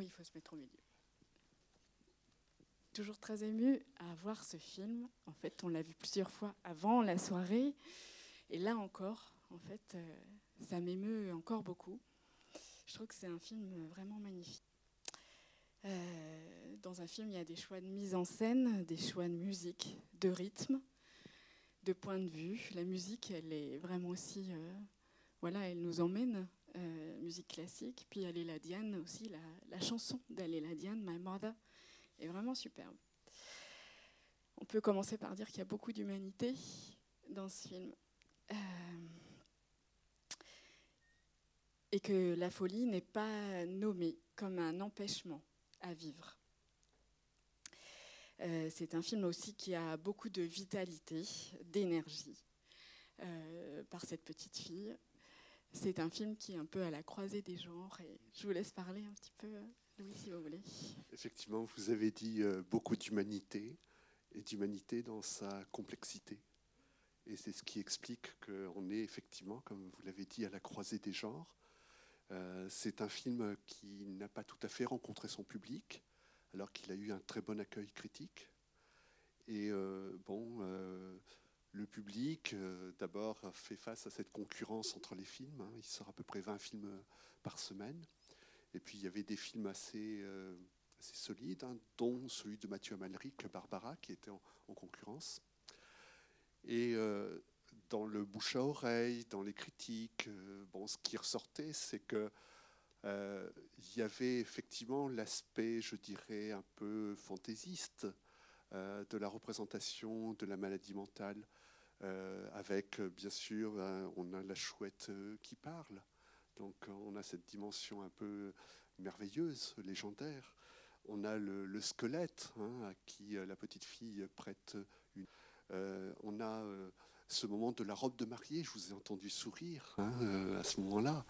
Il faut se mettre au milieu. Toujours très émue à voir ce film. En fait, on l'a vu plusieurs fois avant la soirée. Et là encore, en fait, euh, ça m'émeut encore beaucoup. Je trouve que c'est un film vraiment magnifique. Euh, dans un film, il y a des choix de mise en scène, des choix de musique, de rythme, de point de vue. La musique, elle est vraiment aussi, euh, voilà, elle nous emmène, euh, musique classique. Puis la Diane aussi, la, chanson la Diane, My Mother, est vraiment superbe. On peut commencer par dire qu'il y a beaucoup d'humanité dans ce film. et que la folie n'est pas nommée comme un empêchement à vivre. Euh, c'est un film aussi qui a beaucoup de vitalité, d'énergie euh, par cette petite fille. C'est un film qui est un peu à la croisée des genres et je vous laisse parler un petit peu, Louis, si vous voulez. Effectivement, vous avez dit euh, beaucoup d'humanité et d'humanité dans sa complexité. Et c'est ce qui explique qu'on est effectivement, comme vous l'avez dit, à la croisée des genres euh, c'est un film qui n'a pas tout à fait rencontré son public, alors qu'il a eu un très bon accueil critique. Et euh, bon, le public, d'abord, fait face à cette concurrence entre les films. Hein. Il sort à peu près 20 films par semaine. Et puis, il y avait des films assez, assez solides, hein, dont celui de Mathieu Amalric, Barbara, qui était en, en concurrence. Et dans le bouche à oreille, dans les critiques, euh, bon, ce qui ressortait, c'est que euh, il y avait effectivement l'aspect, je dirais, un peu fantaisiste euh, de la représentation de la maladie mentale, avec bien sûr, on a la chouette qui parle, donc on a cette dimension un peu merveilleuse, légendaire. On a le, squelette hein, à qui la petite fille prête une. on a ce moment de la robe de mariée, je vous ai entendu sourire hein, euh, à ce moment-là.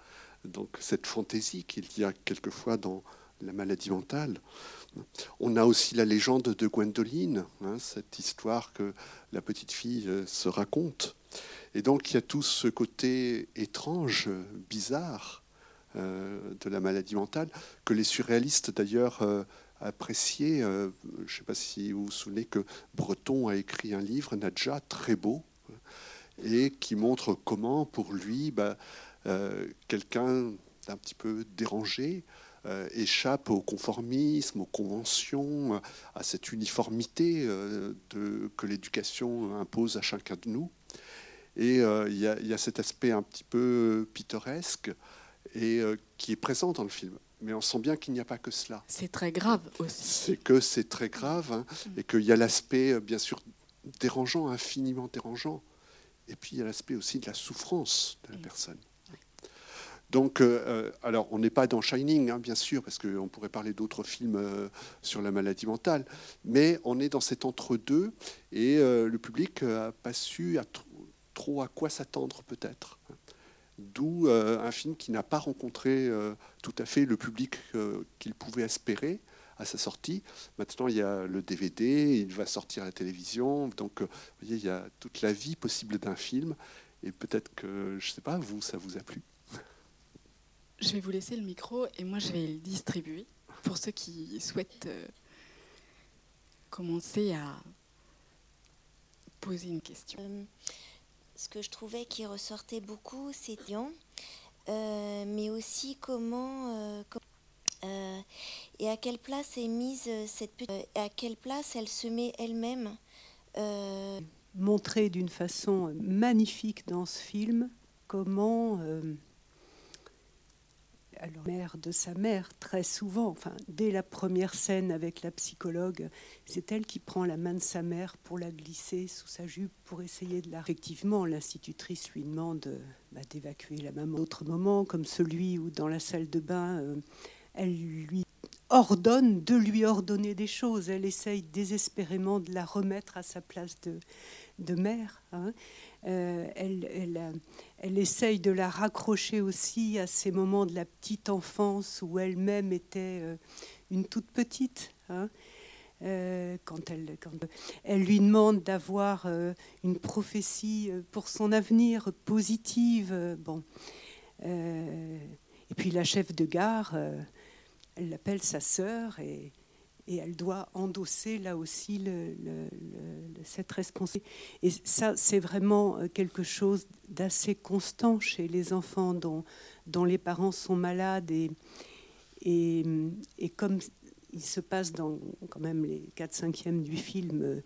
Donc cette fantaisie qu'il y a quelquefois dans la maladie mentale. On a aussi la légende de Gwendoline, hein, cette histoire que la petite fille euh, se raconte. Et donc il y a tout ce côté étrange, bizarre euh, de la maladie mentale, que les surréalistes d'ailleurs appréciaient. je ne sais pas si vous vous souvenez que Breton a écrit un livre, Nadja, très beau, et qui montre comment, pour lui, bah, euh, quelqu'un d'un petit peu dérangé euh, échappe au conformisme, aux conventions, à cette uniformité euh, de, que l'éducation impose à chacun de nous. Et il y, a cet aspect un petit peu pittoresque et qui est présent dans le film. Mais on sent bien qu'il n'y a pas que cela. C'est très grave aussi. C'est que c'est très grave hein, mm. et qu'il y a l'aspect, bien sûr, dérangeant, infiniment dérangeant. Et puis il y a l'aspect aussi de la souffrance de la personne. Donc, euh, euh, alors, on n'est pas dans Shining, hein, bien sûr, parce qu'on pourrait parler d'autres films euh, sur la maladie mentale, mais on est dans cet entre-deux, et le public n'a pas su trop à quoi s'attendre, peut-être. D'où un film qui n'a pas rencontré tout à fait le public qu'il pouvait espérer, à sa sortie. Maintenant, il y a le DVD, il va sortir à la télévision. Donc, vous voyez, il y a toute la vie possible d'un film. Et peut-être que, je ne sais pas, vous, ça vous a plu? Je vais vous laisser le micro et moi, je vais le distribuer pour ceux qui souhaitent euh, commencer à poser une question. Euh, ce que je trouvais qui ressortait beaucoup, c'est Dion, mais aussi comment euh, et à quelle place est mise euh, cette petite... Euh, à quelle place elle se met elle-même Montrer d'une façon magnifique dans ce film comment alors mère de sa mère très souvent, dès la première scène avec la psychologue, c'est elle qui prend la main de sa mère pour la glisser sous sa jupe pour essayer de la. Effectivement, l'institutrice lui demande bah, d'évacuer la maman. D'autres moments comme celui où dans la salle de bain elle lui ordonne de lui ordonner des choses. Elle essaye désespérément de la remettre à sa place de, mère. Hein. Euh, elle, elle, elle, essaye de la raccrocher aussi à ces moments de la petite enfance où elle-même était euh, une toute petite. Hein. Euh, quand, elle, quand elle lui demande d'avoir une prophétie pour son avenir positive. bon. et puis la chef de gare elle l'appelle sa sœur et, et, elle doit endosser là aussi cette responsabilité. Et ça, c'est vraiment quelque chose d'assez constant chez les enfants dont, les parents sont malades et, et, et comme il se passe dans quand même les 4 cinquièmes du film euh,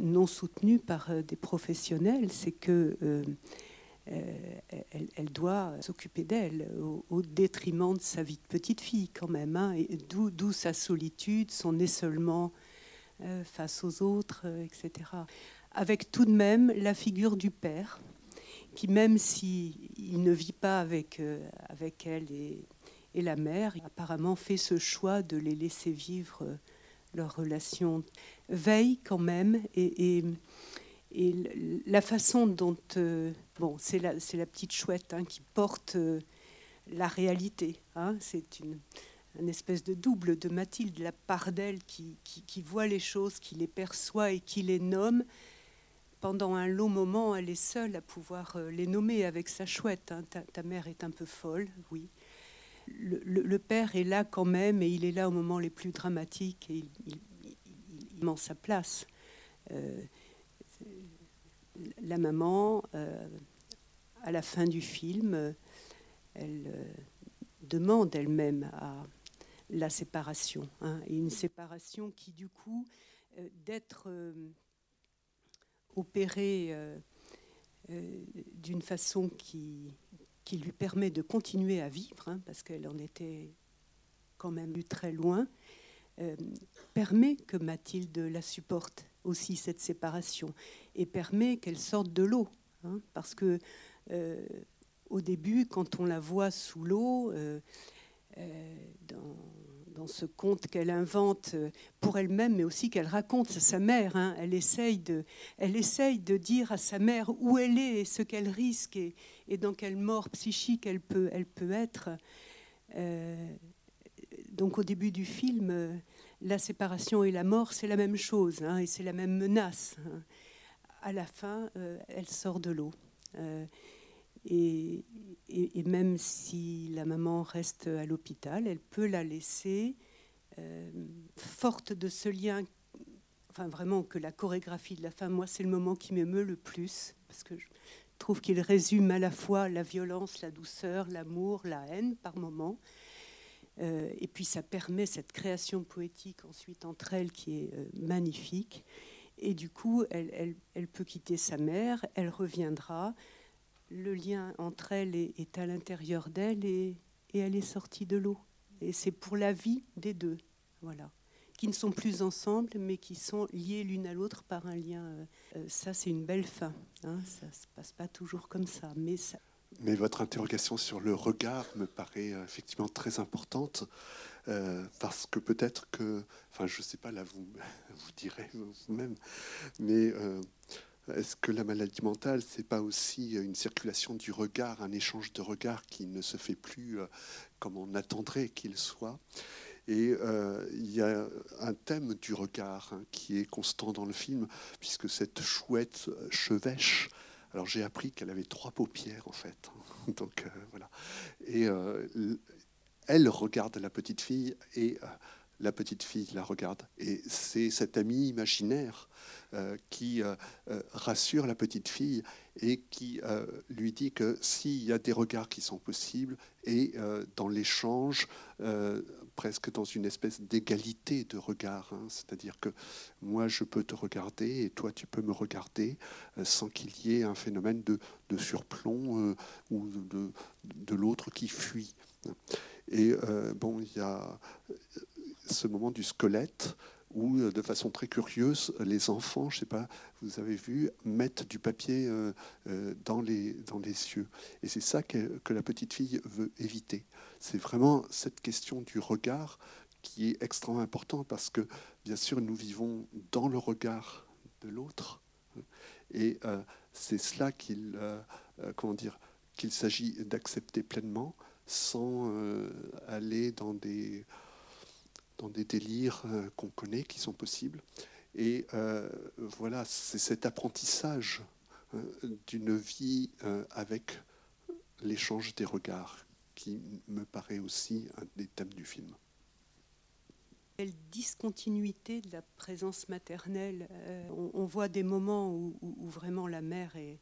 non soutenu par euh, des professionnels, c'est que euh, elle, doit s'occuper d'elle au, détriment de sa vie de petite fille quand même, hein, d'où sa solitude, son essolement face aux autres, etc. Avec tout de même la figure du père, qui même s'il ne vit pas avec, avec elle et la mère apparemment fait ce choix de les laisser vivre euh, leur relation. Veille quand même et, la façon dont... Euh, bon, c'est la, la, petite chouette hein, qui porte euh, la réalité. Hein. c'est une, une, espèce de double de Mathilde, la part d'elle qui, qui, voit les choses, qui les perçoit et qui les nomme. Pendant un long moment, elle est seule à pouvoir les nommer avec sa chouette. Hein. Ta, ta, mère est un peu folle, oui le, père est là quand même, et il est là au moment les plus dramatiques, et il, il, sa place. Euh, la maman, euh, à la fin du film, elle euh, demande elle-même à la séparation, hein, une séparation qui, du coup, d'être opérée d'une façon qui, lui permet de continuer à vivre, hein, parce qu'elle en était quand même très loin, euh, permet que Mathilde la supporte aussi cette séparation et permet qu'elle sorte de l'eau, hein, parce que euh, au début, quand on la voit sous l'eau, euh, dans dans ce conte qu'elle invente euh, pour elle-même, mais aussi qu'elle raconte à sa mère. Hein. Elle, essaye de, elle essaye de dire à sa mère où elle est et ce qu'elle risque et, dans quelle mort psychique elle peut, elle peut être. Euh, donc au début du film, euh, la séparation et la mort, c'est la même chose, hein, et c'est la même menace. Hein. À la fin, elle sort de l'eau. Et, et, même si la maman reste à l'hôpital, elle peut la laisser euh, forte de ce lien. Enfin, vraiment, que la chorégraphie de la femme, moi, c'est le moment qui m'émeut le plus, parce que je trouve qu'il résume à la fois la violence, la douceur, l'amour, la haine par moment. Euh, et puis ça permet cette création poétique ensuite entre elles qui est euh, magnifique. Et du coup, elle, peut quitter sa mère, elle reviendra le lien entre elles est, à l'intérieur d'elle et, elle est sortie de l'eau. Et c'est pour la vie des deux, voilà, qui ne sont plus ensemble, mais qui sont liés l'une à l'autre par un lien. Euh, ça, c'est une belle fin. Hein, ça se passe pas toujours comme ça, mais ça. Mais votre interrogation sur le regard me paraît euh, effectivement très importante. parce que peut-être que, enfin, je ne sais pas, là, vous, vous direz vous-même, mais est-ce que la maladie mentale, c'est pas aussi une circulation du regard, un échange de regards qui ne se fait plus euh, comme on attendrait qu'il soit? Et euh, il y a un thème du regard hein, qui est constant dans le film, puisque cette chouette euh, chevêche. Alors j'ai appris qu'elle avait trois paupières en fait. Donc voilà. Et elle regarde la petite fille et la petite fille la regarde. Et c'est cet ami imaginaire euh, qui euh, euh, rassure la petite fille et qui lui dit que s'il y a des regards qui sont possibles et dans l'échange, presque dans une espèce d'égalité de regard, hein, c'est-à-dire que moi je peux te regarder et toi tu peux me regarder sans qu'il y ait un phénomène de, surplomb ou de, de l'autre qui fuit. Et bon, il y a ce moment du squelette où, euh, de façon très curieuse, les enfants, je ne sais pas, vous avez vu, mettent du papier euh, euh, dans, les, dans les cieux. Et c'est ça que, que, la petite fille veut éviter. C'est vraiment cette question du regard qui est extrêmement importante parce que, bien sûr, nous vivons dans le regard de l'autre. Et c'est cela qu'il s'agit d'accepter pleinement sans aller dans des dans des délires euh, qu'on connaît, qui sont possibles. Et euh, voilà, c'est cet apprentissage euh, d'une vie avec l'échange des regards qui me paraît aussi un des thèmes du film. Quelle discontinuité de la présence maternelle. On, voit des moments où, vraiment la mère est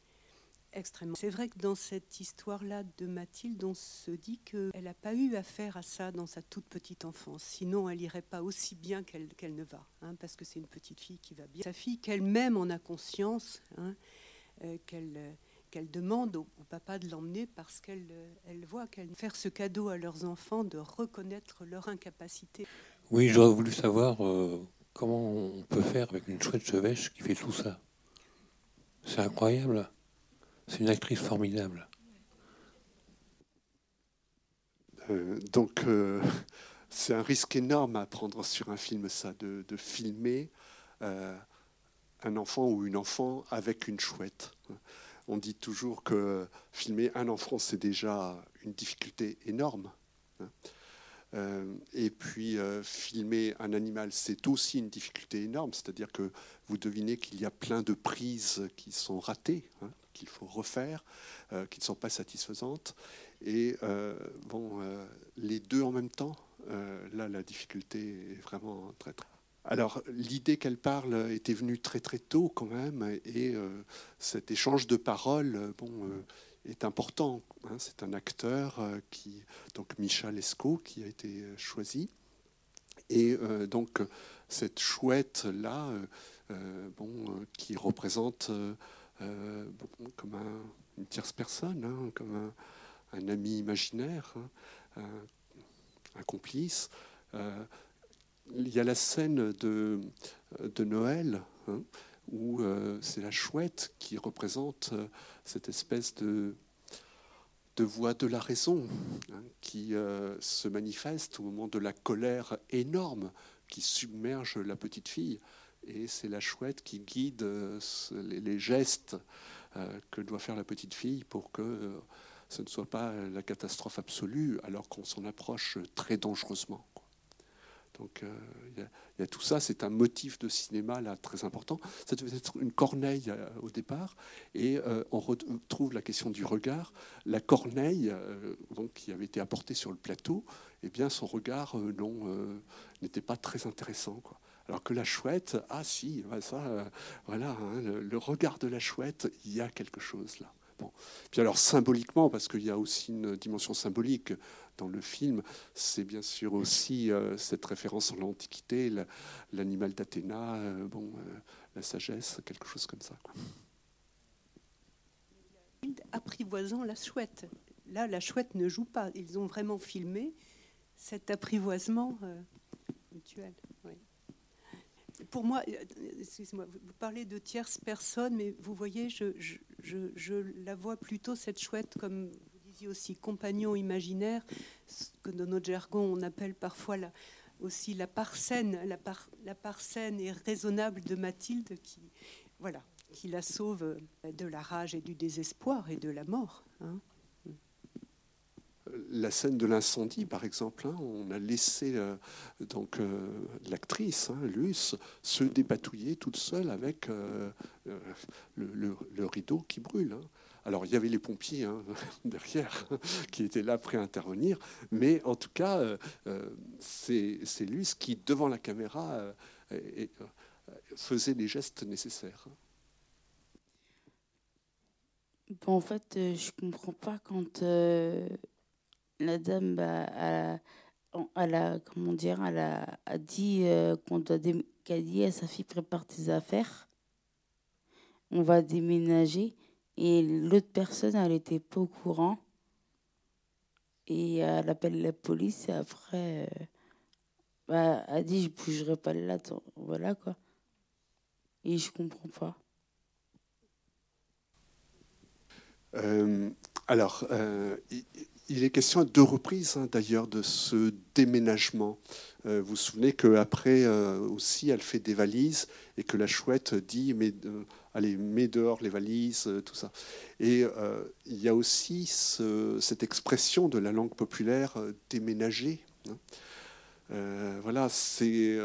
C'est vrai que dans cette histoire-là de Mathilde, on se dit qu'elle n'a pas eu affaire à ça dans sa toute petite enfance. Sinon, elle irait pas aussi bien qu'elle ne va, hein, parce que c'est une petite fille qui va bien. Sa fille, qu'elle-même en a conscience, hein, euh, qu'elle demande au, papa de l'emmener parce qu'elle elle voit qu'elle faire ce cadeau à leurs enfants de reconnaître leur incapacité. Oui, j'aurais voulu savoir euh, comment on peut faire avec une chouette chevêche qui fait tout ça. C'est incroyable. C'est une actrice formidable. Euh, donc, euh, c'est un risque énorme à prendre sur un film, ça, de, de filmer un enfant ou une enfant avec une chouette on dit toujours que filmer un enfant, c'est déjà une difficulté énorme. Euh, et puis euh, filmer un animal, c'est aussi une difficulté énorme, c'est-à-dire que vous devinez qu'il y a plein de prises qui sont ratées, hein, qu'il faut refaire, euh, qui ne sont pas satisfaisantes. Et bon, les deux en même temps, là, la difficulté est vraiment très très alors l'idée qu'elle parle était venue très très tôt quand même, et cet échange de paroles bon, est important. Hein. c'est un acteur qui, donc Michel Esco, qui a été choisi. Et donc cette chouette là, bon, qui représente comme une tierce personne, hein, comme un, ami imaginaire, hein, un, complice il y a la scène de, de Noël, où euh, c'est la chouette qui représente euh, cette espèce de, de voix de la raison hein, qui euh, se manifeste au moment de la colère énorme qui submerge la petite fille. Et c'est la chouette qui guide les, les, gestes que doit faire la petite fille pour que ce ne soit pas la catastrophe absolue, alors qu'on s'en approche très dangereusement. Donc euh, il y, a tout ça, c'est un motif de cinéma là très important. Ça devait être une corneille euh, au départ, et euh, on retrouve la question du regard. La corneille, donc, qui avait été apportée sur le plateau, eh bien son regard n'était pas très intéressant. Alors que la chouette, ah si, ça, voilà, hein, le regard de la chouette, il y a quelque chose là. Puis alors symboliquement, parce qu'il y a aussi une dimension symbolique dans le film, c'est bien sûr aussi euh, cette référence à l'Antiquité, l'animal d'Athéna, euh, bon, euh, la sagesse, quelque chose comme ça. Apprivoisant la chouette. Là, la chouette ne joue pas. Ils ont vraiment filmé cet apprivoisement mutuel pour moi, euh, excusez-moi, vous parlez de tierce personne, mais vous voyez, je, la vois plutôt cette chouette comme vous disiez aussi compagnon imaginaire, ce que dans notre jargon on appelle parfois la, aussi la parsène, la, par, la parsène et raisonnable de Mathilde qui, voilà, qui la sauve de la rage et du désespoir et de la mort. Hein la scène de l'incendie, par exemple, hein, on a laissé euh, donc euh, l'actrice, hein, Luce, se dépatouiller toute seule avec euh, le, rideau qui brûle. Hein. Alors il y avait les pompiers derrière qui étaient là prêts à intervenir, mais en tout cas, c'est Luce qui, devant la caméra, faisait les gestes nécessaires. en fait, je comprends pas quand la dame, bah, elle, a, comment elle a, dit euh, qu'on doit à sa fille prépare tes affaires, on va déménager. Et l'autre personne, elle n'était pas au courant. Et elle appelle la police et après, euh, bah, elle dit je bougerai pas là. Voilà quoi. Et je comprends pas. Euh, alors, il est question à deux reprises, hein, d'ailleurs, de ce déménagement. Euh, vous vous souvenez qu'après euh, aussi, elle fait des valises et que la chouette dit euh, Allez, mets dehors les valises, tout ça. Et il y a aussi cette expression de la langue populaire déménager. Hein. voilà, c'est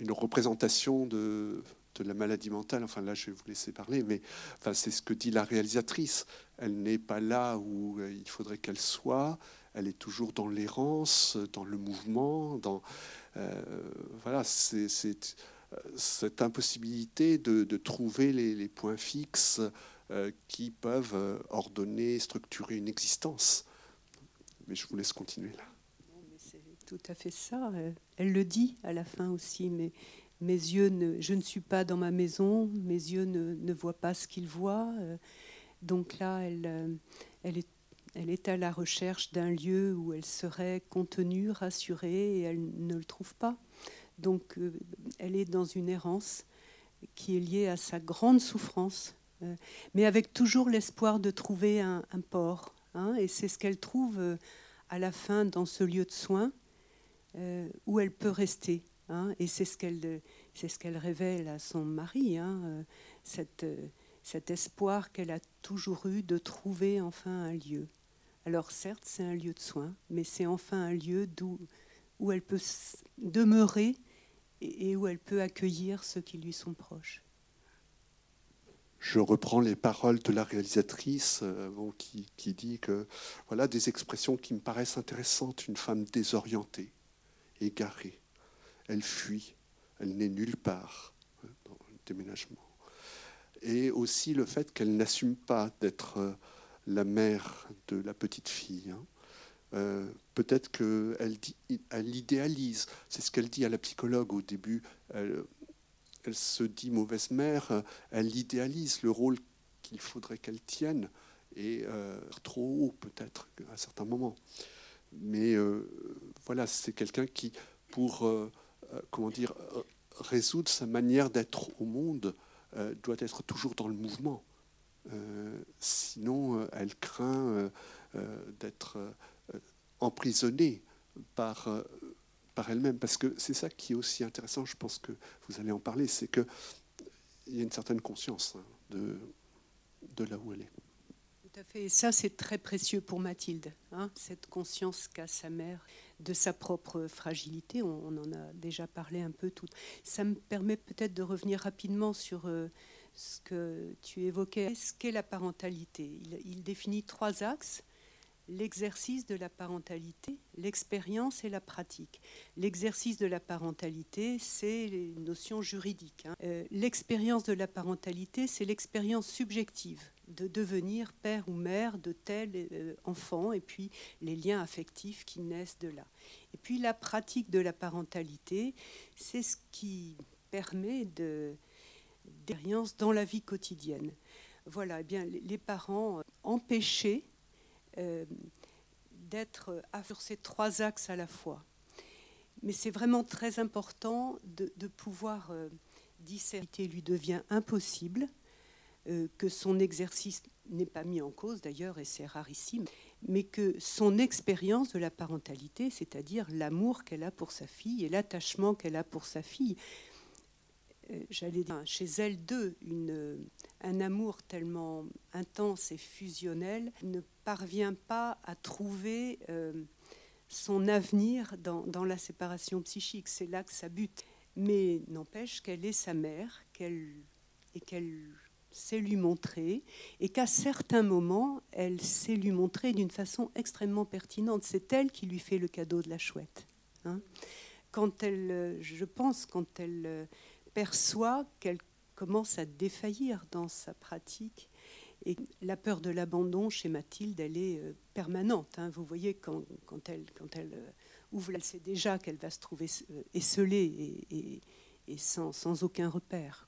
une représentation de de la maladie mentale. Enfin, là, je vais vous laisser parler, mais c'est ce que dit la réalisatrice. Elle n'est pas là où euh, il faudrait qu'elle soit. elle est toujours dans l'errance, dans le mouvement, dans voilà, c'est cette impossibilité de, trouver les, points fixes qui peuvent ordonner, structurer une existence. Mais je vous laisse continuer là. C'est tout à fait ça. Elle le dit à la fin aussi, mais mes yeux je ne suis pas dans ma maison, mes yeux ne, voient pas ce qu'ils voient. Donc là, elle, elle, est, à la recherche d'un lieu où elle serait contenue, rassurée, et elle ne le trouve pas. Donc elle est dans une errance qui est liée à sa grande souffrance, mais avec toujours l'espoir de trouver un, port. Hein, et c'est ce qu'elle trouve à la fin dans ce lieu de soins où elle peut rester. Hein, et c'est ce qu'elle révèle à son mari, hein, euh, euh, cet espoir qu'elle a toujours eu de trouver enfin un lieu. Alors certes, c'est un lieu de soins, mais c'est enfin un lieu d'où, où elle peut demeurer et, où elle peut accueillir ceux qui lui sont proches. Je reprends les paroles de la réalisatrice euh, qui, qui, dit que voilà des expressions qui me paraissent intéressantes. Une femme désorientée, égarée, elle fuit, elle n'est nulle part hein, dans le déménagement. Et aussi le fait qu'elle n'assume pas d'être euh, la mère de la petite fille. Hein. Euh, peut-être qu'elle elle idéalise, c'est ce qu'elle dit à la psychologue au début, elle, se dit mauvaise mère, elle idéalise le rôle qu'il faudrait qu'elle tienne, et euh, trop haut peut-être à certains moments. Mais voilà, c'est quelqu'un qui, pour comment dire, euh, résoudre sa manière d'être au monde euh, doit être toujours dans le mouvement. sinon, elle craint d'être emprisonnée par, elle-même. Parce que c'est ça qui est aussi intéressant, je pense que vous allez en parler, c'est qu'il y a une certaine conscience hein, de là où elle est. Et ça, c'est très précieux pour Mathilde, hein, cette conscience qu'a sa mère de sa propre fragilité. On, en a déjà parlé un peu tout. Ça me permet peut-être de revenir rapidement sur euh, ce que tu évoquais. Ce qu'est la parentalité? Il, définit trois axes l'exercice de la parentalité, l'expérience et la pratique. L'exercice de la parentalité, c'est une notion juridique. Hein. Euh, l'expérience de la parentalité, c'est l'expérience subjective de devenir père ou mère de tel euh, enfant et puis les liens affectifs qui naissent de là. Et puis la pratique de la parentalité, c'est ce qui permet de dans la vie quotidienne. Voilà, eh bien les parents empêchés euh, d'être sur ces trois axes à la fois. Mais c'est vraiment très important de, pouvoir euh, discerner. lui devient impossible euh, que son exercice n'est pas mis en cause d'ailleurs, et c'est rarissime, mais que son expérience de la parentalité, c'est-à-dire l'amour qu'elle a pour sa fille et l'attachement qu'elle a pour sa fille, euh, j'allais dire chez elle deux, une, un amour tellement intense et fusionnel, ne parvient pas à trouver euh, son avenir dans, la séparation psychique. C'est là que ça bute. Mais n'empêche qu'elle est sa mère, et qu'elle sait lui montrer, et qu'à certains moments, elle sait lui montrer d'une façon extrêmement pertinente. C'est elle qui lui fait le cadeau de la chouette. Hein. Quand elle, je pense, quand elle perçoit qu'elle commence à défaillir dans sa pratique, et la peur de l'abandon chez Mathilde, elle est euh, permanente. Hein. Vous voyez, quand, elle, quand elle euh, ouvre, elle sait déjà qu'elle va se trouver euh, esselée et, sans aucun repère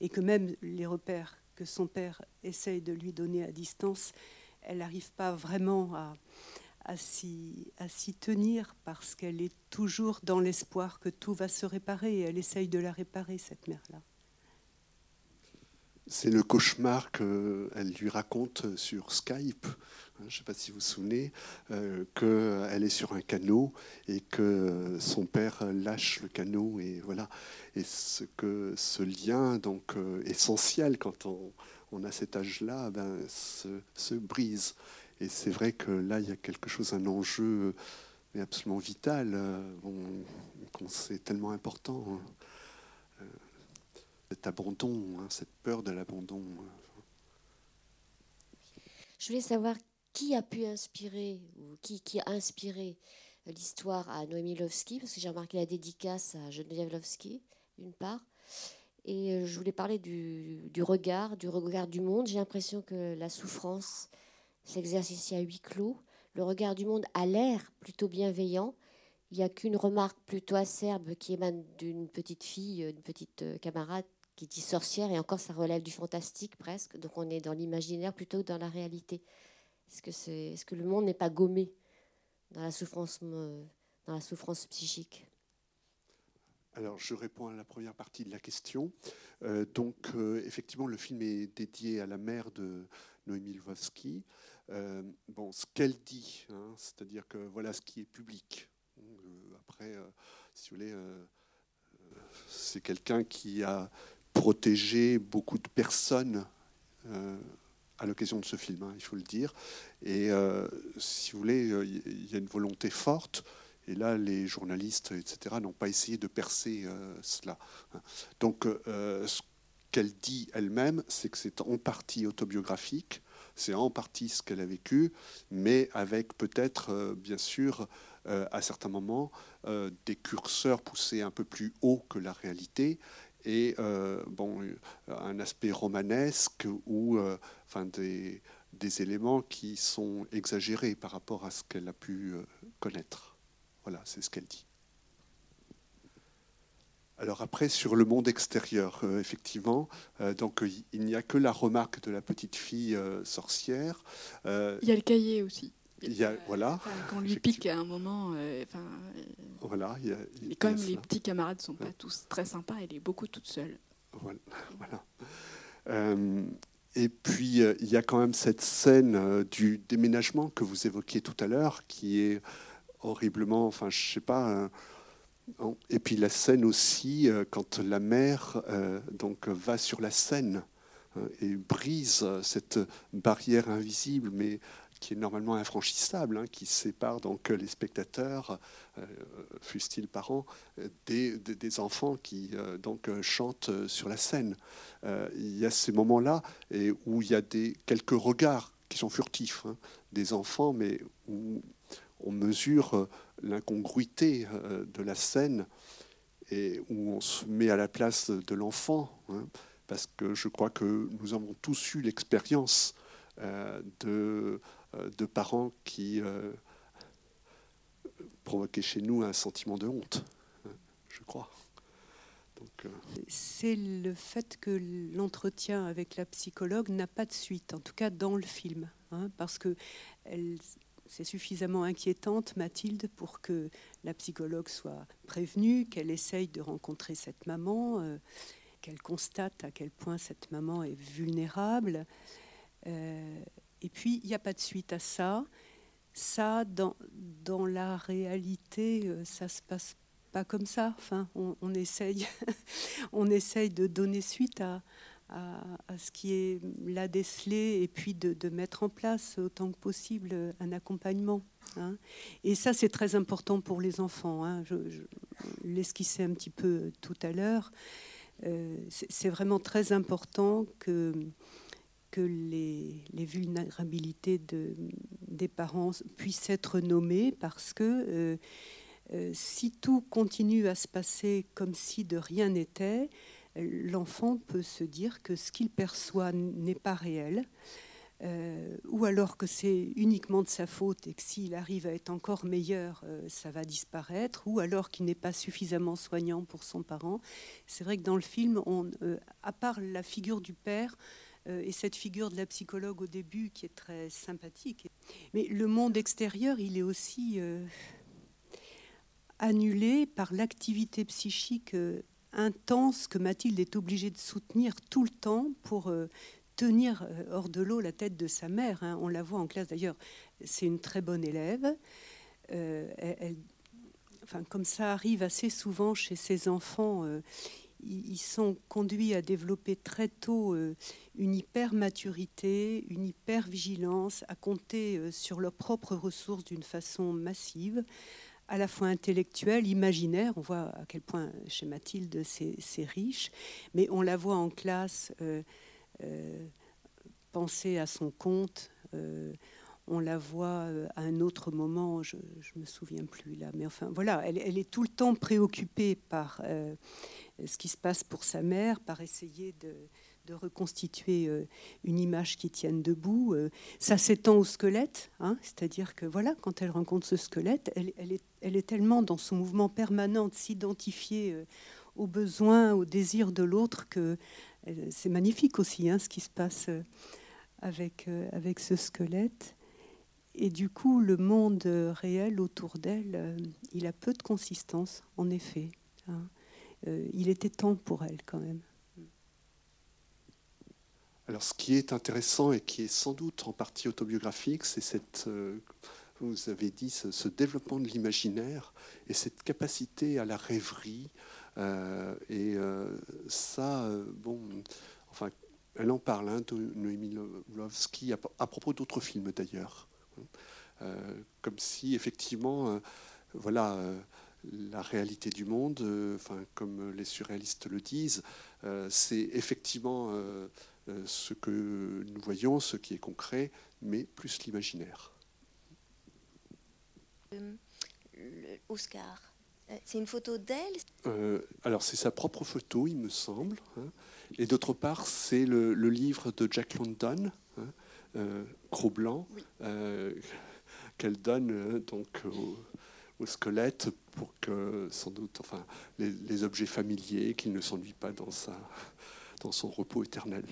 et que même les repères que son père essaye de lui donner à distance, elle n'arrive pas vraiment à, s'y tenir parce qu'elle est toujours dans l'espoir que tout va se réparer et elle essaye de la réparer, cette mère-là. C'est le cauchemar qu'elle lui raconte sur Skype. Je ne sais pas si vous vous souvenez, euh, qu'elle est sur un canot et que son père lâche le canot et voilà. Et ce que ce lien donc euh, essentiel quand on, a cet âge-là, ben, se, brise. Et c'est vrai que là, il y a quelque chose, un enjeu mais absolument vital, euh, c'est tellement important. Hein cet abandon, hein, cette peur de l'abandon. Je voulais savoir qui a pu inspirer, ou qui, a inspiré l'histoire à Noémie Lovski, parce que j'ai remarqué la dédicace à Geneviève Lovski, d'une part. Et euh, je voulais parler du, du regard, du regard du monde. J'ai l'impression que la souffrance s'exerce ici à huis clos. Le regard du monde a l'air plutôt bienveillant. Il n'y a qu'une remarque plutôt acerbe qui émane d'une petite fille, d'une petite euh, camarade qui dit sorcière, et encore ça relève du fantastique presque. Donc on est dans l'imaginaire plutôt que dans la réalité. Est-ce que, le monde n'est pas gommé dans la souffrance, euh, dans la souffrance psychique? Alors, je réponds à la première partie de la question. Euh, donc, euh, effectivement, le film est dédié à la mère de Noémie Lvovsky. bon, ce qu'elle dit, hein, c'est-à-dire que voilà ce qui est public. après, si vous voulez, c'est quelqu'un qui a protégé beaucoup de personnes à l'occasion de ce film, hein, il faut le dire. Et euh, si vous voulez, euh, il y a une volonté forte. Et là, les journalistes, etc., n'ont pas essayé de percer euh, cela. Hein. Donc, ce qu'elle dit elle-même, c'est que c'est en partie autobiographique, c'est en partie ce qu'elle a vécu, mais avec peut-être, bien sûr, à certains moments, des curseurs poussés un peu plus haut que la réalité et euh, bon, un aspect romanesque ou euh, enfin des, éléments qui sont exagérés par rapport à ce qu'elle a pu euh, connaître. Voilà, c'est ce qu'elle dit. Alors après, sur le monde extérieur, effectivement, donc il n'y a que la remarque de la petite fille sorcière. il y a le cahier aussi. Il y a, voilà. Quand lui pique à un moment, euh, enfin, voilà, il y a, et même les petits camarades sont pas tous très sympas, elle est beaucoup toute seule. Voilà. voilà. Euh, et puis euh, il y a quand même cette scène du déménagement que vous évoquiez tout à l'heure, qui est horriblement, enfin, je sais pas. et puis la scène aussi quand la mère donc va sur la scène et brise cette barrière invisible, mais qui est normalement infranchissable, hein, qui sépare donc les spectateurs, euh, fussent-ils parents, des, enfants qui euh, donc chantent sur la scène. Euh, il y a ces moments-là où il y a des, quelques regards qui sont furtifs hein, des enfants, mais où on mesure l'incongruité de la scène et où on se met à la place de l'enfant, hein, parce que je crois que nous avons tous eu l'expérience de de parents qui euh, provoquaient chez nous un sentiment de honte, hein, je crois. Euh, C'est le fait que l'entretien avec la psychologue n'a pas de suite, en tout cas dans le film, hein, parce que c'est suffisamment inquiétante, Mathilde, pour que la psychologue soit prévenue, qu'elle essaye de rencontrer cette maman, qu'elle constate à quel point cette maman est vulnérable. Et puis, il n'y a pas de suite à ça. Ça, dans, dans la réalité, euh, ça se passe pas comme ça. Enfin, on, essaye, on essaye de donner suite à, à, ce qui est là décelé et puis de, de, mettre en place autant que possible un accompagnement. Hein. Et ça, c'est très important pour les enfants. Hein. Je, je l'esquissais un petit peu tout à l'heure. Euh, c'est vraiment très important que que les, vulnérabilités de, des parents puissent être nommées parce que euh, euh, si tout continue à se passer comme si de rien n'était, l'enfant peut se dire que ce qu'il perçoit n'est pas réel. Euh, ou alors que c'est uniquement de sa faute et que s'il arrive à être encore meilleur, ça va disparaître, ou alors qu'il n'est pas suffisamment soignant pour son parent. C'est vrai que dans le film, à part la figure du père, euh, et cette figure de la psychologue au début qui est très sympathique. Mais le monde extérieur, il est aussi euh, annulé par l'activité psychique euh, intense que Mathilde est obligée de soutenir tout le temps pour tenir hors de l'eau la tête de sa mère. Hein. On la voit en classe d'ailleurs, c'est une très bonne élève. enfin, comme ça arrive assez souvent chez ses enfants, ils sont conduits à développer très tôt euh, une hyper-maturité, une hyper-vigilance, à compter euh, sur leurs propres ressources d'une façon massive, à la fois intellectuelle, imaginaire. On voit à quel point chez Mathilde c'est riche, mais on la voit en classe euh, penser à son compte. On la voit à un autre moment, je ne me souviens plus là, mais enfin voilà, elle, est tout le temps préoccupée par ce qui se passe pour sa mère, par essayer de, reconstituer euh, une image qui tienne debout. Euh, ça s'étend au squelette, hein, c'est-à-dire que voilà, quand elle rencontre ce squelette, elle, est, elle est, tellement dans son mouvement permanent de s'identifier euh, aux besoins, aux désirs de l'autre que c'est magnifique aussi hein, ce qui se passe avec, avec ce squelette. Et du coup, le monde réel autour d'elle, il a peu de consistance, en effet. Hein. il était temps pour elle quand même. Alors, ce qui est intéressant et qui est sans doute en partie autobiographique, c'est cette, euh, vous avez dit, ce, développement de l'imaginaire et cette capacité à la rêverie. Euh, et euh, ça, bon, enfin, elle en parle, hein, de Noémie Lovski, à, propos d'autres films d'ailleurs. Comme si, effectivement, voilà la réalité du monde, enfin, comme les surréalistes le disent, c'est effectivement euh, ce que nous voyons, ce qui est concret, mais plus l'imaginaire. Euh, Oscar, euh, c'est une photo d'elle? Alors c'est sa propre photo, il me semble. Hein. Et d'autre part, c'est le, livre de Jack London, hein, Gros Blanc, qu'elle donne donc au, squelette pour que, sans doute, enfin, les, les objets familiers, qu'il ne s'ennuie pas dans sa dans son repos éternel.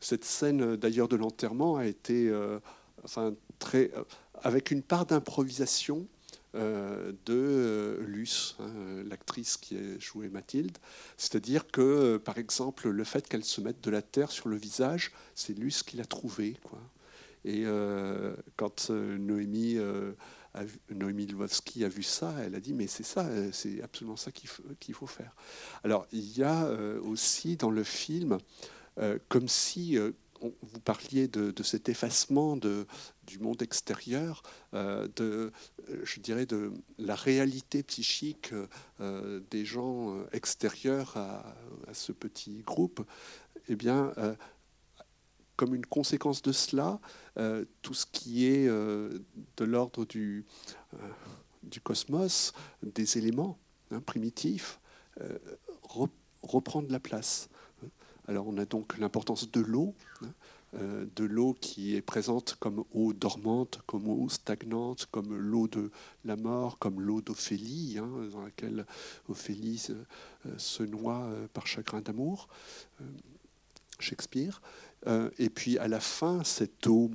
Cette scène d'ailleurs de l'enterrement a été euh, enfin, très, euh, avec une part d'improvisation euh, de Luce, hein, l'actrice qui a joué Mathilde. C'est-à-dire que, par exemple, le fait qu'elle se mette de la terre sur le visage, c'est Luce qui l'a trouvé. Quoi. Et quand Noémie Noémie Lvovsky a vu ça, elle a dit mais c'est ça, euh, c'est absolument ça qu'il faut, faire. Alors il y a euh, aussi dans le film, euh, comme si vous parliez de, cet effacement du monde extérieur, de, je dirais, de la réalité psychique des gens extérieurs à, ce petit groupe, eh bien, comme une conséquence de cela, euh, tout ce qui est euh, de l'ordre du, euh, du cosmos, des éléments hein, primitifs, reprend de la place. Alors on a donc l'importance de l'eau, hein, de l'eau qui est présente comme eau dormante, comme eau stagnante, comme l'eau de la mort, comme l'eau d'Ophélie, hein, dans laquelle Ophélie se, se noie par chagrin d'amour. Shakespeare. Euh, et puis à la fin, cette eau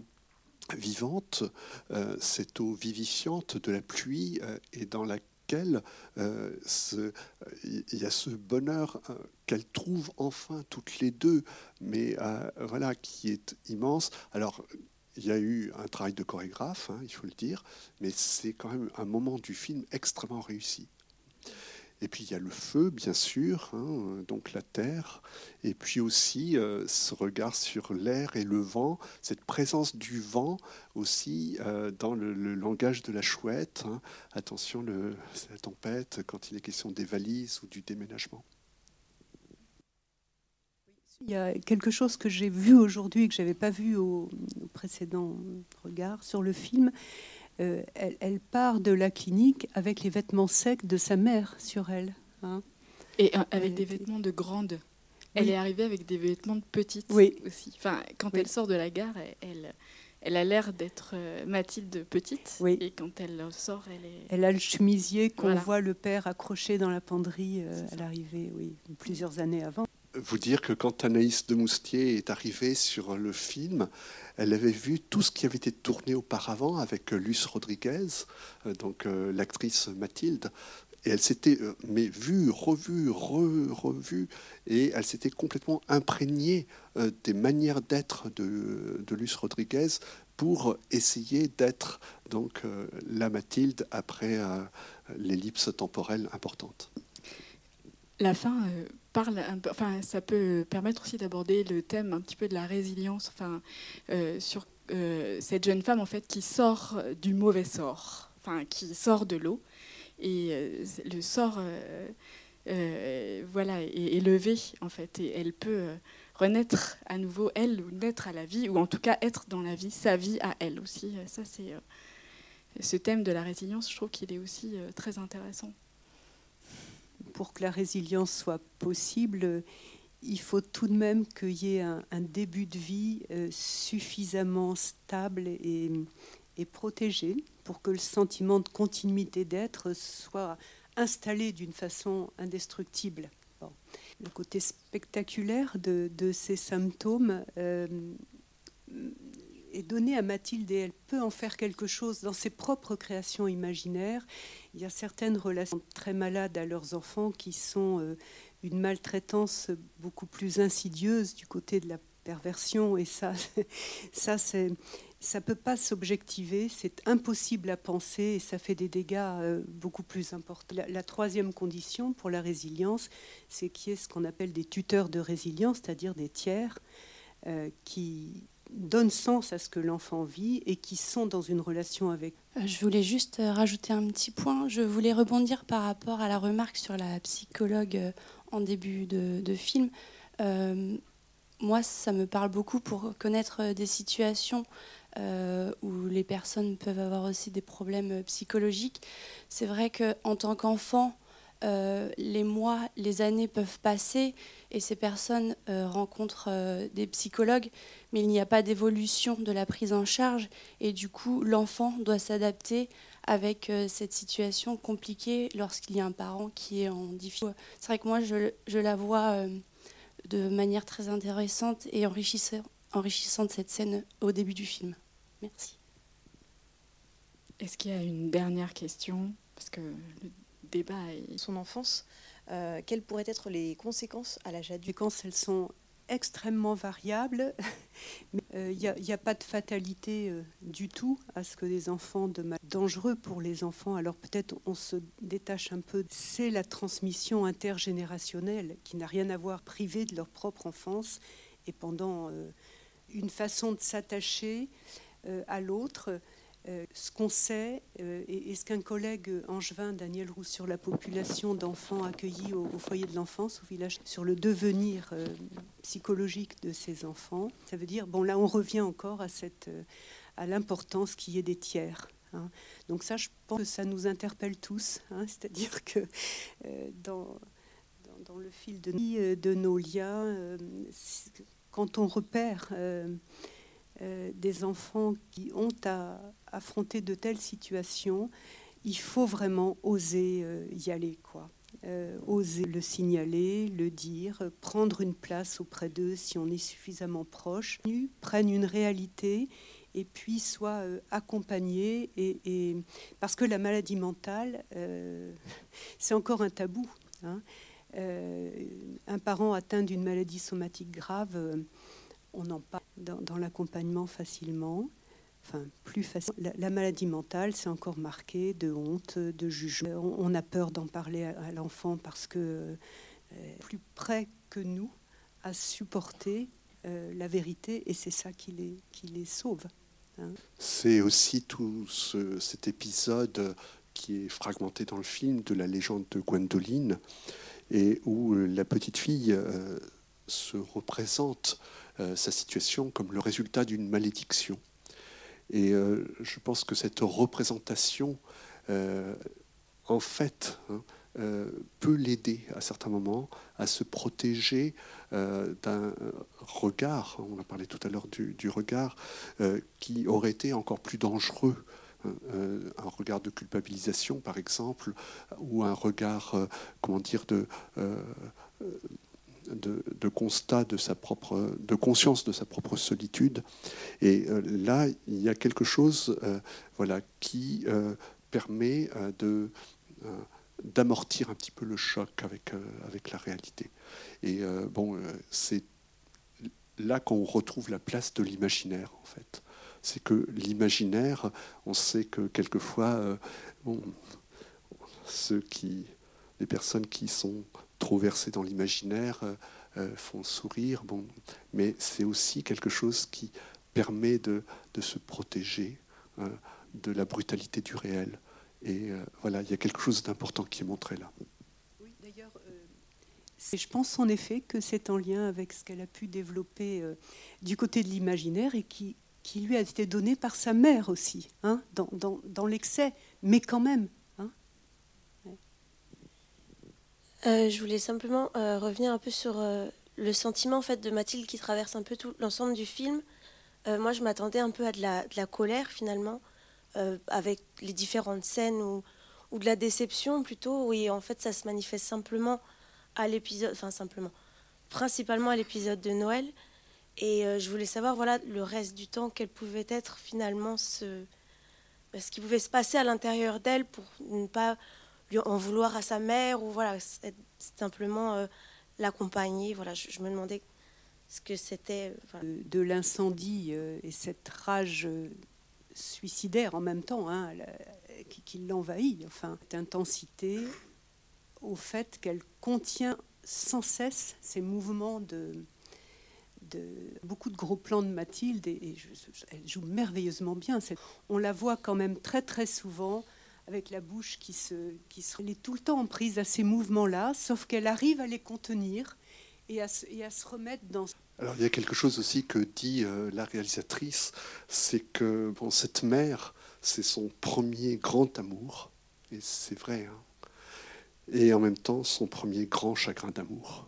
vivante, euh, cette eau vivifiante de la pluie, euh, et dans laquelle il y a ce bonheur qu'elles trouvent enfin toutes les deux, mais voilà, qui est immense. Alors, il y a eu un travail de chorégraphe, hein, il faut le dire, mais c'est quand même un moment du film extrêmement réussi. Et puis il y a le feu, bien sûr, hein, donc la terre, et puis aussi euh, ce regard sur l'air et le vent, cette présence du vent aussi euh, dans le, langage de la chouette. Hein. Attention, le, la tempête quand il est question des valises ou du déménagement. Il y a quelque chose que j'ai vu aujourd'hui que je n'avais pas vu au précédent regard sur le film, euh, elle, part de la clinique avec les vêtements secs de sa mère sur elle. Hein. Et euh, avec des vêtements de grande. Elle est arrivée avec des vêtements de petite oui. aussi. Enfin, quand elle sort de la gare, elle, elle a l'air d'être euh, Mathilde petite. Oui. Et quand elle sort, elle est. Elle a le chemisier qu'on voit le père accroché dans la penderie à l'arrivée, oui, plusieurs années avant vous dire que quand Anaïs de Moustier est arrivée sur le film, elle avait vu tout ce qui avait été tourné auparavant avec Luce Rodriguez, euh, donc euh, l'actrice Mathilde. Et elle s'était euh, mais vue, revue, revue, et elle s'était complètement imprégnée des manières d'être de, de Luce Rodriguez pour essayer d'être donc la Mathilde après l'ellipse temporelle importante. La fin parle un peu, enfin, ça peut permettre aussi d'aborder le thème un petit peu de la résilience, enfin, euh, sur euh, cette jeune femme en fait qui sort du mauvais sort, enfin, qui sort de l'eau, et euh, le sort, voilà, est élevé en fait, et elle peut renaître à nouveau elle ou naître à la vie, ou en tout cas être dans la vie, sa vie à elle aussi. Ça, c'est ce thème de la résilience, je trouve qu'il est aussi très intéressant. Pour que la résilience soit possible, il faut tout de même qu'il y ait un, début de vie suffisamment stable et, et protégé pour que le sentiment de continuité d'être soit installé d'une façon indestructible. Le côté spectaculaire de, ces symptômes euh, est donné à Mathilde et elle peut en faire quelque chose dans ses propres créations imaginaires. Il y a certaines relations très malades à leurs enfants qui sont euh, une maltraitance beaucoup plus insidieuse du côté de la perversion et ça, ça c'est ça peut pas s'objectiver, c'est impossible à penser et ça fait des dégâts euh, beaucoup plus importants. La, troisième condition pour la résilience, c'est qu'il y ait ce qu'on appelle des tuteurs de résilience, c'est-à-dire des tiers euh, qui donnent sens à ce que l'enfant vit et qui sont dans une relation avec. Euh, je voulais juste rajouter un petit point. Je voulais rebondir par rapport à la remarque sur la psychologue en début de, film. moi, ça me parle beaucoup pour connaître des situations euh, où les personnes peuvent avoir aussi des problèmes psychologiques. C'est vrai qu'en tant qu'enfant, euh, les mois, les années peuvent passer et ces personnes euh, rencontrent des psychologues, mais il n'y a pas d'évolution de la prise en charge et du coup l'enfant doit s'adapter avec cette situation compliquée lorsqu'il y a un parent qui est en difficulté. C'est vrai que moi je, la vois de manière très intéressante et enrichissante cette scène au début du film. Merci. Est-ce qu'il y a une dernière question? Parce que Son enfance, euh, quelles pourraient être les conséquences à l'âge adulte Les elles sont extrêmement variables. Il n'y a, a, pas de fatalité euh, du tout à ce que des enfants de mal dangereux pour les enfants. Alors peut-être on se détache un peu. C'est la transmission intergénérationnelle qui n'a rien à voir privée de leur propre enfance et pendant euh, une façon de s'attacher euh, à l'autre. Euh, ce qu'on sait euh, et, ce qu'un collègue angevin, Daniel Roux, sur la population d'enfants accueillis au, foyer de l'enfance, au village, sur le devenir psychologique de ces enfants, ça veut dire, bon là on revient encore à, cette, à l'importance ait des tiers. Hein. Donc ça, je pense que ça nous interpelle tous, hein. c'est-à-dire que dans, dans, le fil de, de nos liens, quand on repère euh, des enfants qui ont à affronter de telles situations, il faut vraiment oser euh, y aller, quoi. Euh, oser le signaler, le dire, prendre une place auprès d'eux si on est suffisamment proche, prennent une réalité et puis soient accompagnés. Et, parce que la maladie mentale, c'est encore un tabou. Hein. un parent atteint d'une maladie somatique grave, on en parle dans, l'accompagnement facilement. La, maladie mentale, c'est encore marqué de honte, de jugement. On, a peur d'en parler à, l'enfant parce que euh, plus près que nous à supporter euh, la vérité et c'est ça qui les, sauve. Hein. C'est aussi tout cet épisode qui est fragmenté dans le film de la légende de Gwendoline et où la petite fille euh, se représente euh, sa situation comme le résultat d'une malédiction. Et euh, je pense que cette représentation, euh, en fait, hein, peut l'aider à certains moments à se protéger d'un regard, on a parlé tout à l'heure du, regard, qui aurait été encore plus dangereux hein, un regard de culpabilisation, par exemple, ou un regard, comment dire, de, de, constat de sa propre, de conscience de sa propre solitude. Et euh, là, il y a quelque chose, euh, voilà, qui euh, permet de d'amortir un petit peu le choc avec avec la réalité. Et bon, c'est là qu'on retrouve la place de l'imaginaire, en fait. C'est que l'imaginaire, on sait que quelquefois, ceux qui, les personnes qui sont trop dans l'imaginaire euh, euh, font sourire. Bon, mais c'est aussi quelque chose qui permet de, de se protéger euh, de la brutalité du réel. Et voilà, il y a quelque chose d'important qui est montré là. Oui, d'ailleurs, je pense en effet que c'est en lien avec ce qu'elle a pu développer euh, du côté de l'imaginaire et qui, qui lui a été donné par sa mère aussi, hein, dans, dans, dans l'excès, mais quand même. Hein. Euh, je voulais simplement euh, revenir un peu sur le sentiment en fait de Mathilde qui traverse un peu tout l'ensemble du film. moi, je m'attendais un peu à de la, colère finalement, avec les différentes scènes ou, de la déception plutôt. Oui, en fait, ça se manifeste simplement à l'épisode, enfin simplement, principalement à l'épisode de Noël. Et euh, je voulais savoir, voilà, le reste du temps, quel pouvait être finalement ce, ce qui pouvait se passer à l'intérieur d'elle pour ne pas lui en vouloir à sa mère ou voilà, simplement euh, l'accompagner. Voilà, je, me demandais ce que c'était. De, l'incendie euh, et cette rage suicidaire en même temps hein, qui, l'envahit, enfin, cette intensité au fait qu'elle contient sans cesse ces mouvements de, de beaucoup de gros plans de Mathilde et, elle joue merveilleusement bien. On la voit quand même très très souvent avec la bouche qui se, qui se, elle est tout le temps prise à ces mouvements-là, sauf qu'elle arrive à les contenir et à, et à, se remettre dans. Alors il y a quelque chose aussi que dit euh, la réalisatrice, c'est que bon, cette mère, c'est son premier grand amour, et c'est vrai. Hein et en même temps son premier grand chagrin d'amour.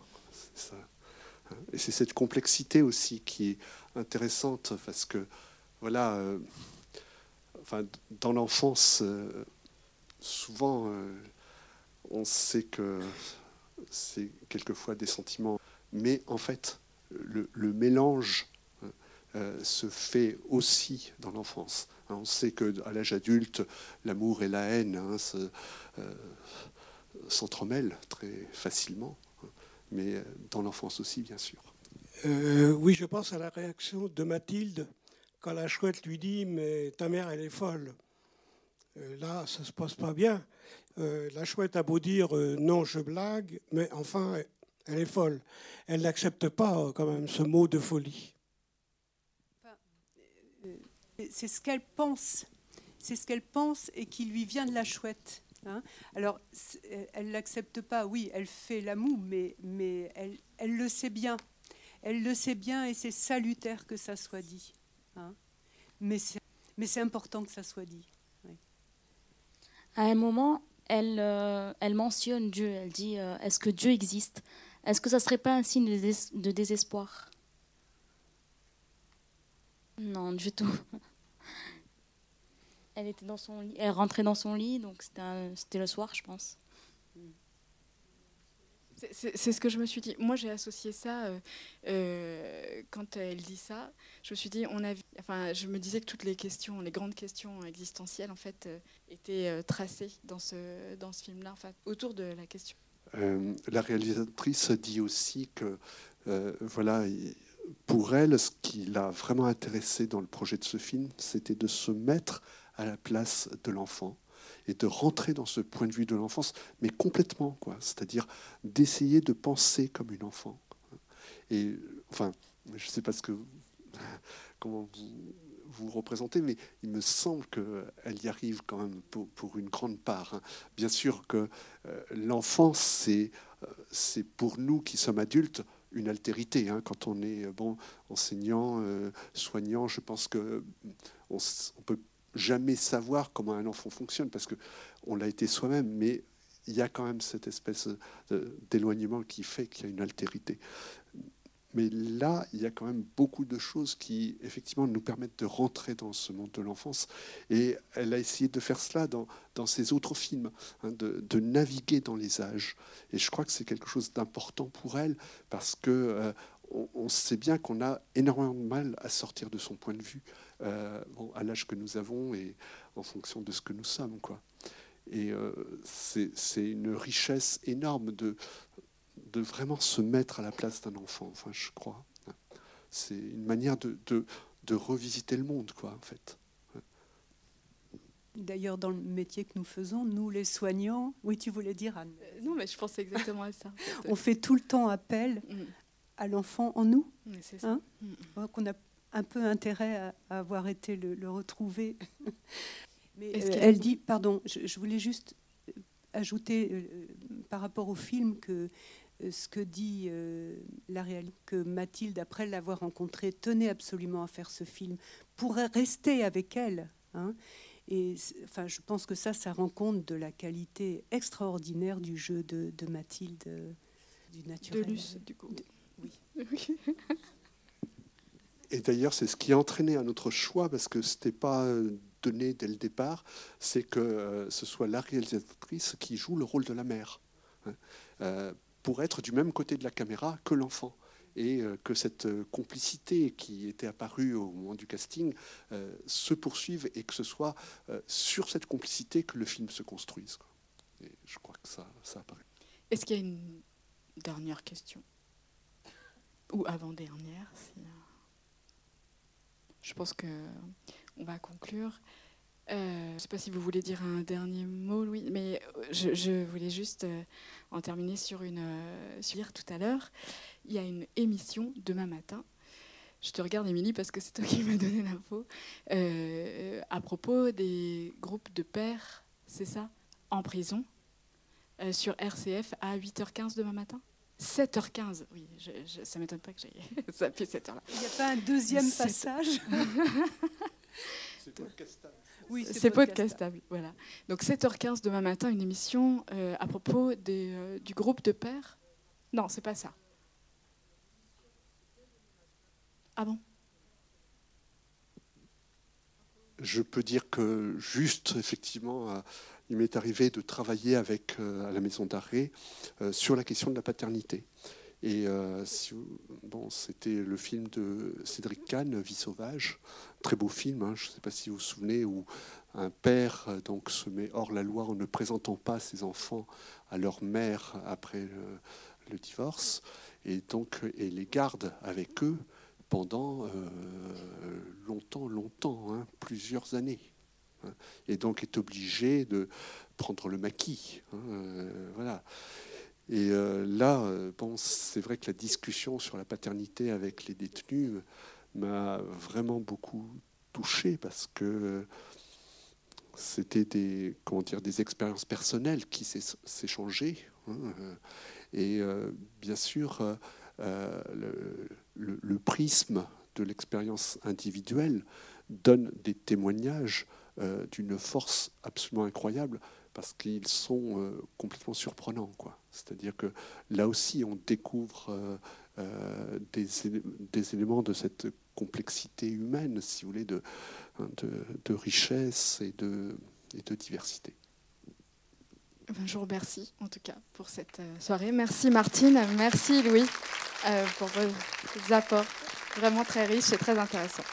Et c'est cette complexité aussi qui est intéressante parce que, voilà, euh, enfin, dans l'enfance, euh, souvent, euh, on sait que c'est quelquefois des sentiments, mais en fait, le, mélange se fait aussi dans l'enfance. On sait qu'à l'âge adulte, l'amour et la haine hein, s'entremêlent très facilement, hein, mais dans l'enfance aussi, bien sûr. Euh, oui, je pense à la réaction de Mathilde quand la chouette lui dit Mais ta mère, elle est folle. Euh, là, ça se passe pas bien. Euh, la chouette a beau dire Non, je blague, mais enfin, elle est folle. Elle n'accepte pas quand même ce mot de folie. C'est ce qu'elle pense. C'est ce qu'elle pense et qui lui vient de la chouette. Hein. Alors, elle ne l'accepte pas, oui, elle fait la moue, mais, mais elle, elle, le sait bien. Elle le sait bien et c'est salutaire que ça soit dit. Hein. Mais c'est important que ça soit dit. À un moment, elle, euh, elle mentionne Dieu. Elle dit euh, Est-ce que Dieu existe? Est-ce que ça ne serait pas un signe de désespoir? Non, du tout elle était dans son lit, elle rentrait dans son lit, donc c'était le soir, je pense. C'est ce que je me suis dit. Moi, j'ai associé ça euh, euh, quand elle dit ça. Je me suis dit, on a, enfin, je me disais que toutes les questions, les grandes questions existentielles, en fait, euh, étaient tracées dans ce dans ce film-là, en fait, autour de la question. la réalisatrice dit aussi que, voilà, pour elle, ce qui l'a vraiment intéressé dans le projet de ce film, c'était de se mettre à la place de l'enfant et de rentrer dans ce point de vue de l'enfance, mais complètement, quoi. C'est-à-dire d'essayer de penser comme une enfant. Et enfin, je ne sais pas ce que comment vous vous représentez, mais il me semble qu'elle y arrive quand même pour, une grande part. Hein. Bien sûr que euh, l'enfance, c'est euh, pour nous qui sommes adultes une altérité. Hein. Quand on est bon enseignant, euh, soignant, je pense que on, on peut jamais savoir comment un enfant fonctionne parce que on l'a été soi-même, mais il y a quand même cette espèce d'éloignement qui fait qu'il y a une altérité. Mais là, il y a quand même beaucoup de choses qui, effectivement, nous permettent de rentrer dans ce monde de l'enfance. Et elle a essayé de faire cela dans, dans ses autres films, hein, de, de, naviguer dans les âges. Et je crois que c'est quelque chose d'important pour elle, parce que euh, sait bien qu'on a énormément de mal à sortir de son point de vue euh, à l'âge que nous avons et en fonction de ce que nous sommes. Quoi. Et euh, c'est une richesse énorme de, de vraiment se mettre à la place d'un enfant, enfin, je crois. C'est une manière de, de, de, revisiter le monde, quoi, en fait. D'ailleurs, dans le métier que nous faisons, nous les soignants, oui, tu voulais dire Anne euh, Non, mais je pensais exactement à ça. On fait tout le temps appel mm à l'enfant en nous, hein qu'on a un peu intérêt à, avoir été le, retrouver. Mais euh, elle dit, pardon, je, voulais juste euh, ajouter euh, par rapport au film que ce que dit euh, la réalité, que Mathilde, après l'avoir rencontrée, tenait absolument à faire ce film, pourrait rester avec elle. Hein. et enfin, je pense que ça, ça rend compte de la qualité extraordinaire du jeu de, Mathilde, euh, du naturel. De Luce, du coup. oui. Et d'ailleurs, c'est ce qui a entraîné un autre choix, parce que ce n'était pas euh, donné dès le départ, c'est que ce soit la réalisatrice qui joue le rôle de la mère. Hein pour être du même côté de la caméra que l'enfant et euh, que cette euh, complicité qui était apparue au moment du casting euh, se poursuive et que ce soit sur cette complicité que le film se construise. Et je crois que ça, ça apparaît. Est-ce qu'il y a une dernière question? Ou avant-dernière Je pense qu'on va conclure. je ne sais pas si vous voulez dire un dernier mot, Louis, mais je, voulais juste en terminer sur une euh, sur tout à l'heure. Il y a une émission demain matin. Je te regarde, Émilie, parce que c'est toi qui m'as donné l'info. Euh, à propos des groupes de pères, c'est ça, en prison, euh, sur RCF à 8h15 demain matin? 7h15, oui, je, je, ça m'étonne pas que j'aille zapper cette heure-là. Il n'y a pas un deuxième passage? C'est podcastable. Oui, c'est podcastable. Voilà. Donc 7h15 demain matin, une émission euh, à propos des, euh, du groupe de pères. Non, c'est pas ça. Ah bon? Je peux dire que juste, effectivement, euh, il m'est arrivé de travailler avec à la maison d'arrêt sur la question de la paternité. Et bon, c'était le film de Cédric Kahn, Vie sauvage, très beau film. Hein, je ne sais pas si vous vous souvenez où un père euh, donc se met hors la loi en ne présentant pas ses enfants à leur mère après le, divorce et donc et les garde avec eux pendant euh, longtemps, longtemps, hein, plusieurs années. Et donc est obligé de prendre le maquis. Hein, euh, voilà. Et là, bon, c'est vrai que la discussion sur la paternité avec les détenus m'a vraiment beaucoup touché parce que c'était des, comment dire, des expériences personnelles qui s'échangeaient. Hein, euh, et euh, bien sûr, euh, le, prisme de l'expérience individuelle donne des témoignages d'une force absolument incroyable parce qu'ils sont complètement surprenants. C'est-à-dire que là aussi, on découvre des, des, éléments de cette complexité humaine, si vous voulez, de, Hein, de, richesse et de, et de diversité. Ben, je vous remercie en tout cas pour cette euh, soirée. Merci Martine, merci Louis euh, pour vos apports vraiment très riches et très intéressants.